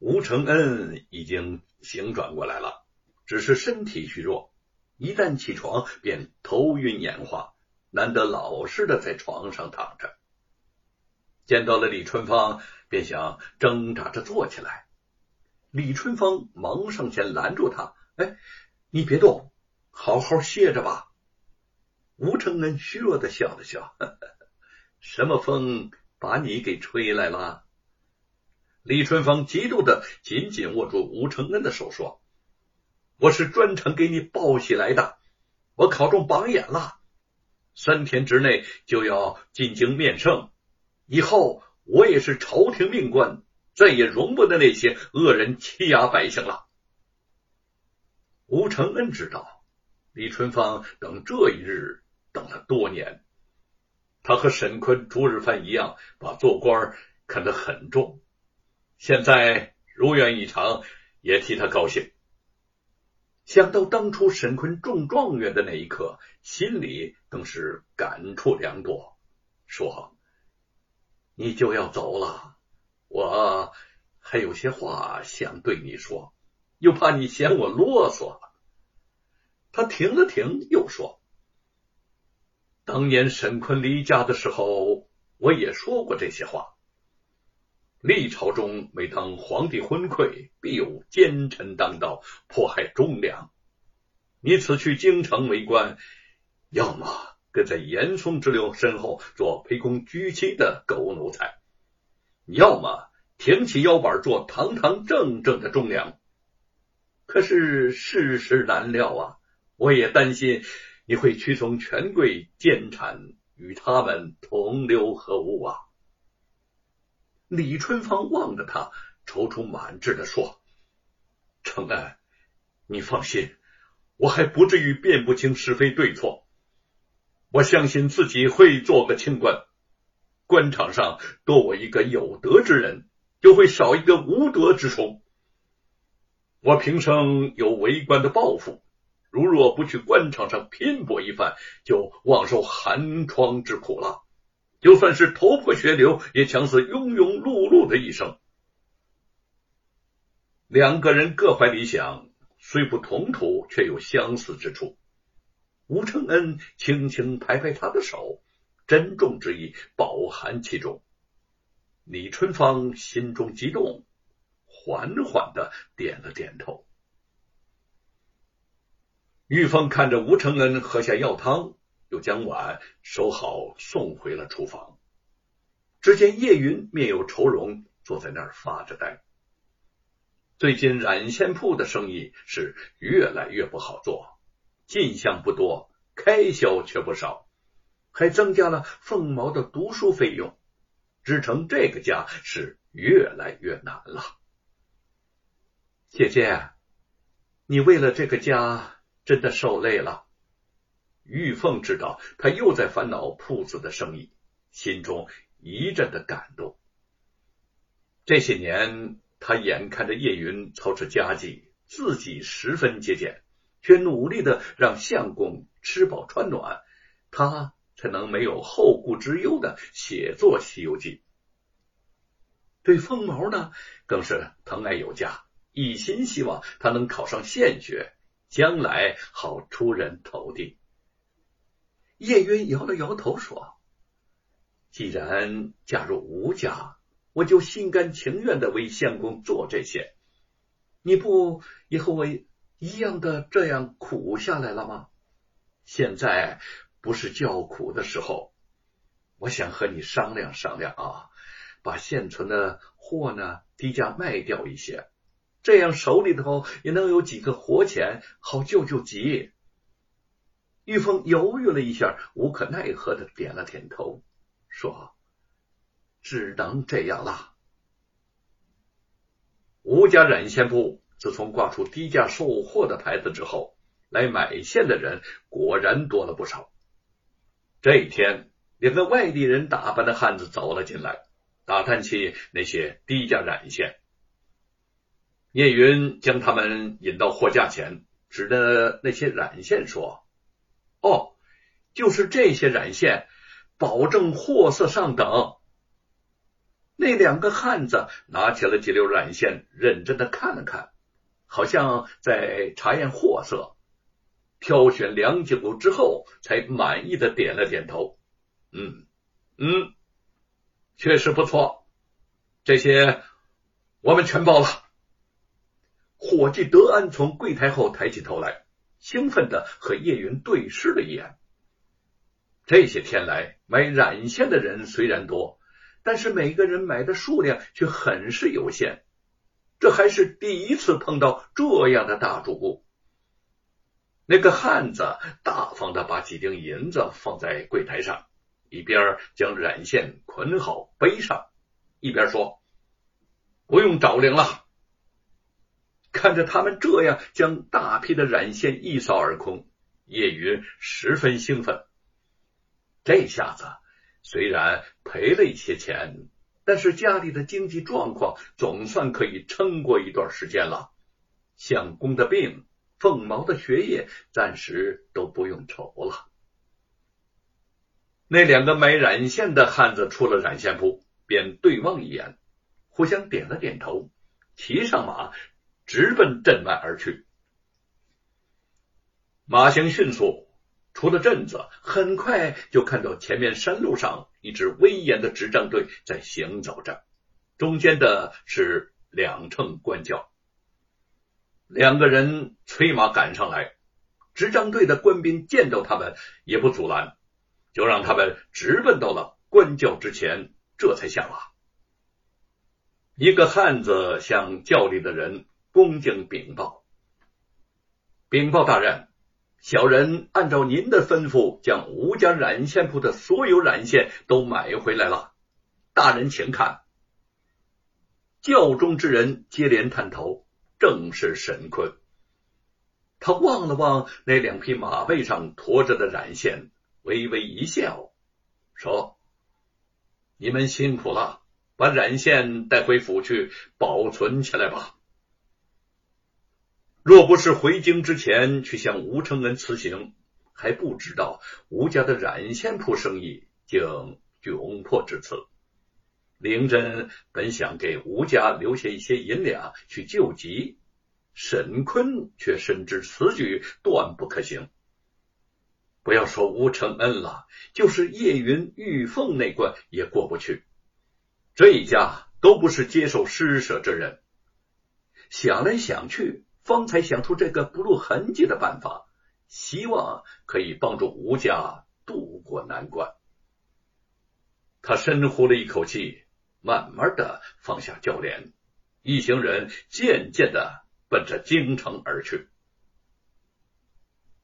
吴承恩已经醒转过来了，只是身体虚弱，一旦起床便头晕眼花，难得老实的在床上躺着。见到了李春芳，便想挣扎着坐起来。李春芳忙上前拦住他：“哎，你别动，好好歇着吧。”吴承恩虚弱的笑了笑：“什么风把你给吹来了？”李春芳嫉妒的紧紧握住吴承恩的手说：“我是专程给你报喜来的，我考中榜眼了，三天之内就要进京面圣。”以后我也是朝廷命官，再也容不得那些恶人欺压百姓了。吴承恩知道李春芳等这一日等了多年，他和沈坤、朱日藩一样，把做官看得很重，现在如愿以偿，也替他高兴。想到当初沈坤中状元的那一刻，心里更是感触良多，说。你就要走了，我还有些话想对你说，又怕你嫌我啰嗦。他停了停，又说：“当年沈坤离家的时候，我也说过这些话。历朝中每当皇帝昏聩，必有奸臣当道，迫害忠良。你此去京城为官，要么……”跟在严嵩之流身后做卑躬屈膝的狗奴才，要么挺起腰板做堂堂正正的忠良。可是世事难料啊，我也担心你会屈从权贵奸产，与他们同流合污啊。李春芳望着他，踌躇满志的说：“承恩，你放心，我还不至于辨不清是非对错。”我相信自己会做个清官，官场上多我一个有德之人，就会少一个无德之虫。我平生有为官的抱负，如若不去官场上拼搏一番，就枉受寒窗之苦了。就算是头破血流，也强似庸庸碌碌的一生。两个人各怀理想，虽不同途，却有相似之处。吴承恩轻轻拍拍他的手，珍重之意饱含其中。李春芳心中激动，缓缓的点了点头。玉凤看着吴承恩喝下药汤，又将碗收好，送回了厨房。只见叶云面有愁容，坐在那儿发着呆。最近染线铺的生意是越来越不好做。进项不多，开销却不少，还增加了凤毛的读书费用，支撑这个家是越来越难了。姐姐，你为了这个家真的受累了。玉凤知道他又在烦恼铺子的生意，心中一阵的感动。这些年，他眼看着叶云操持家计，自己十分节俭。却努力的让相公吃饱穿暖，他才能没有后顾之忧的写作《西游记》。对凤毛呢，更是疼爱有加，一心希望他能考上县学，将来好出人头地。叶云摇了摇头说：“既然嫁入吴家，我就心甘情愿的为相公做这些。你不也和我……”一样的这样苦下来了吗？现在不是叫苦的时候，我想和你商量商量啊，把现存的货呢低价卖掉一些，这样手里头也能有几个活钱，好救救急。玉凤犹豫了一下，无可奈何的点了点头，说：“只能这样了。”吴家染线铺。自从挂出低价售货的牌子之后，来买线的人果然多了不少。这一天，两个外地人打扮的汉子走了进来，打探起那些低价染线。叶云将他们引到货架前，指着那些染线说：“哦，就是这些染线，保证货色上等。”那两个汉子拿起了几溜染线，认真的看了看，好像在查验货色，挑选良久之后，才满意的点了点头。嗯嗯，确实不错，这些我们全包了。伙计德安从柜台后抬起头来，兴奋的和叶云对视了一眼。这些天来买染线的人虽然多。但是每个人买的数量却很是有限，这还是第一次碰到这样的大主顾。那个汉子大方的把几锭银子放在柜台上，一边将染线捆好背上，一边说：“不用找零了。”看着他们这样将大批的染线一扫而空，叶云十分兴奋。这下子。虽然赔了一些钱，但是家里的经济状况总算可以撑过一段时间了。相公的病，凤毛的学业，暂时都不用愁了。那两个买染线的汉子出了染线铺，便对望一眼，互相点了点头，骑上马，直奔镇外而去。马行迅速。出了镇子，很快就看到前面山路上一支威严的执仗队在行走着，中间的是两乘官轿。两个人催马赶上来，执仗队的官兵见到他们也不阻拦，就让他们直奔到了官轿之前，这才下马。一个汉子向轿里的人恭敬禀报：“禀报大人。”小人按照您的吩咐，将吴家染线铺的所有染线都买回来了。大人，请看。教中之人接连探头，正是沈坤。他望了望那两匹马背上驮着的染线，微微一笑，说：“你们辛苦了，把染线带回府去保存起来吧。”若不是回京之前去向吴承恩辞行，还不知道吴家的染线铺生意竟窘迫至此。灵真本想给吴家留下一些银两去救急，沈坤却深知此举断不可行。不要说吴承恩了，就是叶云、玉凤那关也过不去。这一家都不是接受施舍之人。想来想去。方才想出这个不露痕迹的办法，希望可以帮助吴家渡过难关。他深呼了一口气，慢慢的放下轿帘，一行人渐渐的奔着京城而去。